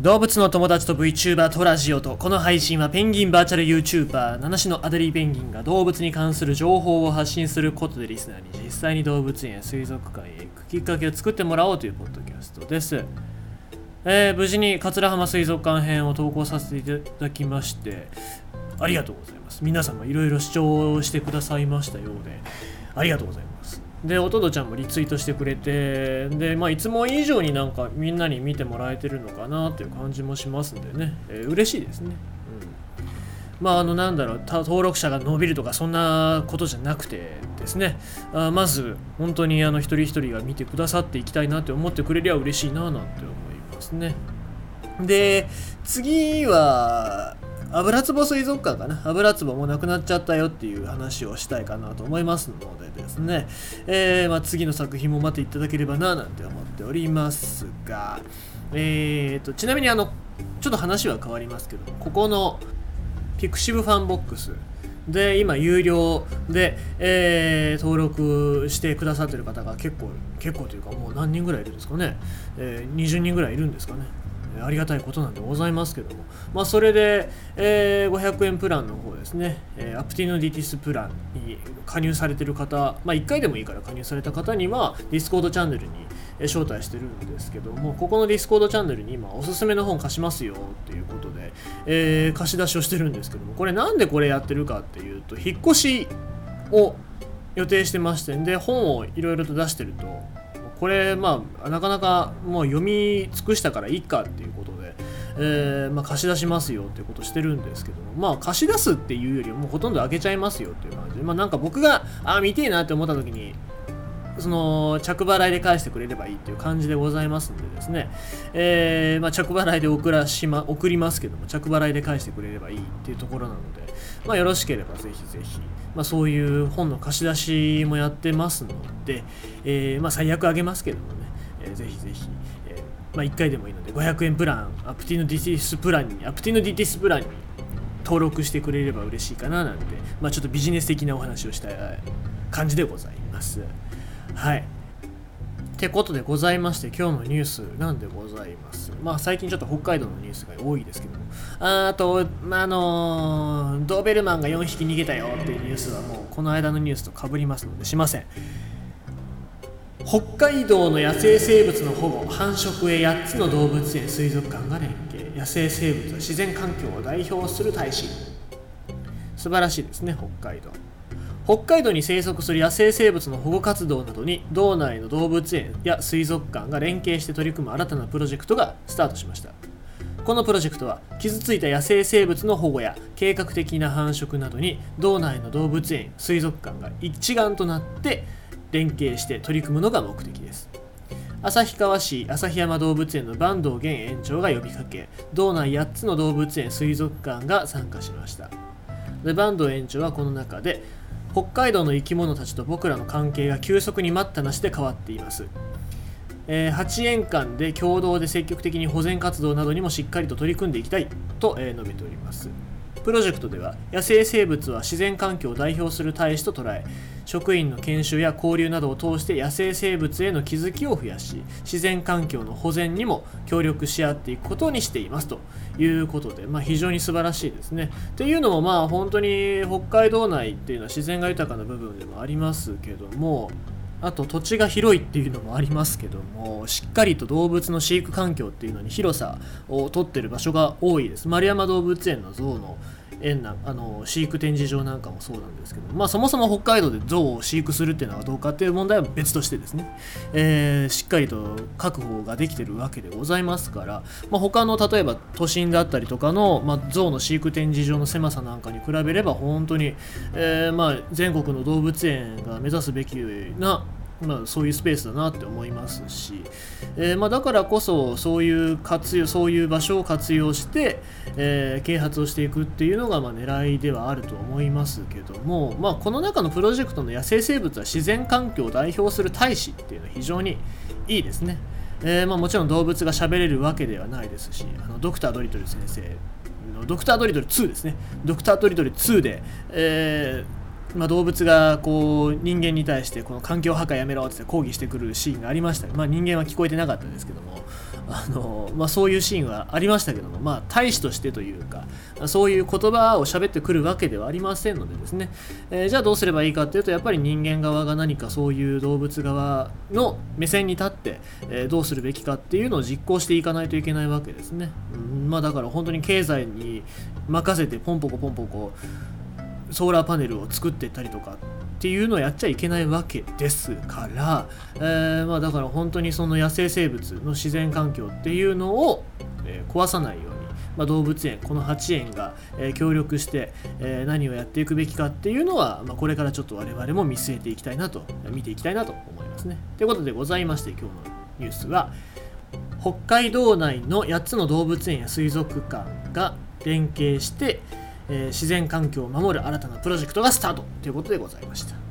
動物の友達と VTuber とラジオとこの配信はペンギンバーチャル YouTuber 七種のアデリーペンギンが動物に関する情報を発信することでリスナーに実際に動物園や水族館へ行くきっかけを作ってもらおうというポッドキャストです、えー無事に桂浜水族館編を投稿させていただきましてありがとうございます。皆様いろいろ視聴してくださいましたようでありがとうございます。でおとどちゃんもリツイートしてくれてで、まあ、いつも以上になんかみんなに見てもらえてるのかなっていう感じもしますんでね、えー嬉しいですね、うん、まああのなんだろう登録者が伸びるとかそんなことじゃなくてですね。あまず本当にあの一人一人が見てくださっていきたいなって思ってくれりゃ嬉しいななんて思いますね。で次は油壺水族館かな。油壺もなくなっちゃったよっていう話をしたいかなと思いますのでですね、えーまあ、次の作品も待っていただければななんて思っておりますが。えーとちなみにあのちょっと話は変わりますけどここの pixivFANBOX で今有料で、えー登録してくださってる方が結構結構というかもう何人ぐらいいるんですかね、えー20人ぐらいいるんですかね。ありがたいことなんでございますけども、まあ、それで、えー500円プランの方ですね、えー Aptenodytes プランに加入されてる方、まあ、1回でもいいから加入された方には、 Discord チャンネルに招待してるんですけども、ここの Discord チャンネルに今、おすすめの本貸しますよっていうことで、えー貸し出しをしてるんですけども、これなんでこれやってるかっていうと、引っ越しを予定してましてんで本をいろいろと出してるとこれまあなかなかもう読み尽くしたからいいかっていうことで、えーまあ、貸し出しますよっていうことしてるんですけどもまあ貸し出すっていうよりもうほとんどあげちゃいますよっていう感じでまあなんか僕があ見てえなって思った時にその着払いで返してくれればいいっていう感じでございますんでですね、えーまあ、着払いで送らし、ま、送りますけども着払いで返してくれればいいっていうところなので、まあ、よろしければぜひぜひ、まあ、そういう本の貸し出しもやってますので、えーまあ、最悪あげますけどもね、えーぜひぜひ、えーまあ、1回でもいいので500円プランアプティノディティスプランにアプティノディティスプランに登録してくれれば嬉しいかななんて、まあ、ちょっとビジネス的なお話をしたい感じでございます。はい。ってことでございまして、今日のニュースなんでございます？まあ最近ちょっと北海道のニュースが多いですけども、あと、まあ、あのードーベルマンが4匹逃げたよっていうニュースはもうこの間のニュースと被りますのでしません。北海道の野生生物の保護繁殖へ8つの動物園水族館が連携野生生物は自然環境を代表する大使素晴らしいですね北海道北海道に生息する野生生物の保護活動などに道内の動物園や水族館が連携して取り組む新たなプロジェクトがスタートしました。このプロジェクトは傷ついた野生生物の保護や計画的な繁殖などに道内の動物園水族館が一丸となって連携して取り組むのが目的です。旭川市旭山動物園の坂東源園長が呼びかけ道内8つの動物園水族館が参加しました。で坂東園長はこの中で北海道の生き物たちと僕らの関係が急速に待ったなしで変わっています、えー8年間で共同で積極的に保全活動などにもしっかりと取り組んでいきたいと、えー述べております。プロジェクトでは野生生物は自然環境を代表する大使と捉え職員の研修や交流などを通して野生生物への気づきを増やし自然環境の保全にも協力し合っていくことにしていますということで、まあ、非常に素晴らしいですね。っていうのもまあ本当に北海道内っていうのは自然が豊かな部分でもありますけどもあと土地が広いっていうのもありますけどもしっかりと動物の飼育環境っていうのに広さをとってる場所が多いです。丸山動物園の像の園なあの飼育展示場なんかもそうなんですけど、まあ、そもそも北海道で象を飼育するっていうのはどうかっていう問題は別としてですね、えーしっかりと確保ができてるわけでございますから、まあ、他の例えば都心だったりとかの、まあ、象の飼育展示場の狭さなんかに比べれば本当に、えーまあ、全国の動物園が目指すべきなまあ、そういうスペースだなって思いますし、えーまあ、だからこそそういう活用そういう場所を活用して、えー啓発をしていくっていうのがまあ狙いではあると思いますけども、まあ、この中のプロジェクトの野生生物は自然環境を代表する大使っていうのは非常にいいですね。えーまあ、もちろん動物が喋れるわけではないですしあのドクター・ドリトル先生のドクター・ドリトル2ですねドクター・ドリトル2で、えーまあ、動物がこう人間に対してこの環境破壊やめろって抗議してくるシーンがありました、まあ、人間は聞こえてなかったですけども。あの、まあ、そういうシーンはありましたけども、まあ、大使としてというかそういう言葉を喋ってくるわけではありませんのでですね、えー、じゃあどうすればいいかっていうとやっぱり人間側が何かそういう動物側の目線に立って、えー、どうするべきかっていうのを実行していかないといけないわけですね、うん、まあだから本当に経済に任せてポンポコポンポコソーラーパネルを作ってったりとかっていうのをやっちゃいけないわけですから、えー、まあ、だから本当にその野生生物の自然環境っていうのを、えー、壊さないように、まあ、動物園この8園が、えー、協力して、え何をやっていくべきかっていうのは、まあ、これからちょっと我々も見据えていきたいなと見ていきたいなと思いますね。ということでございまして今日のニュースは北海道内の8つの動物園や水族館が連携して、えー、自然環境を守る新たなプロジェクトがスタートということでございました。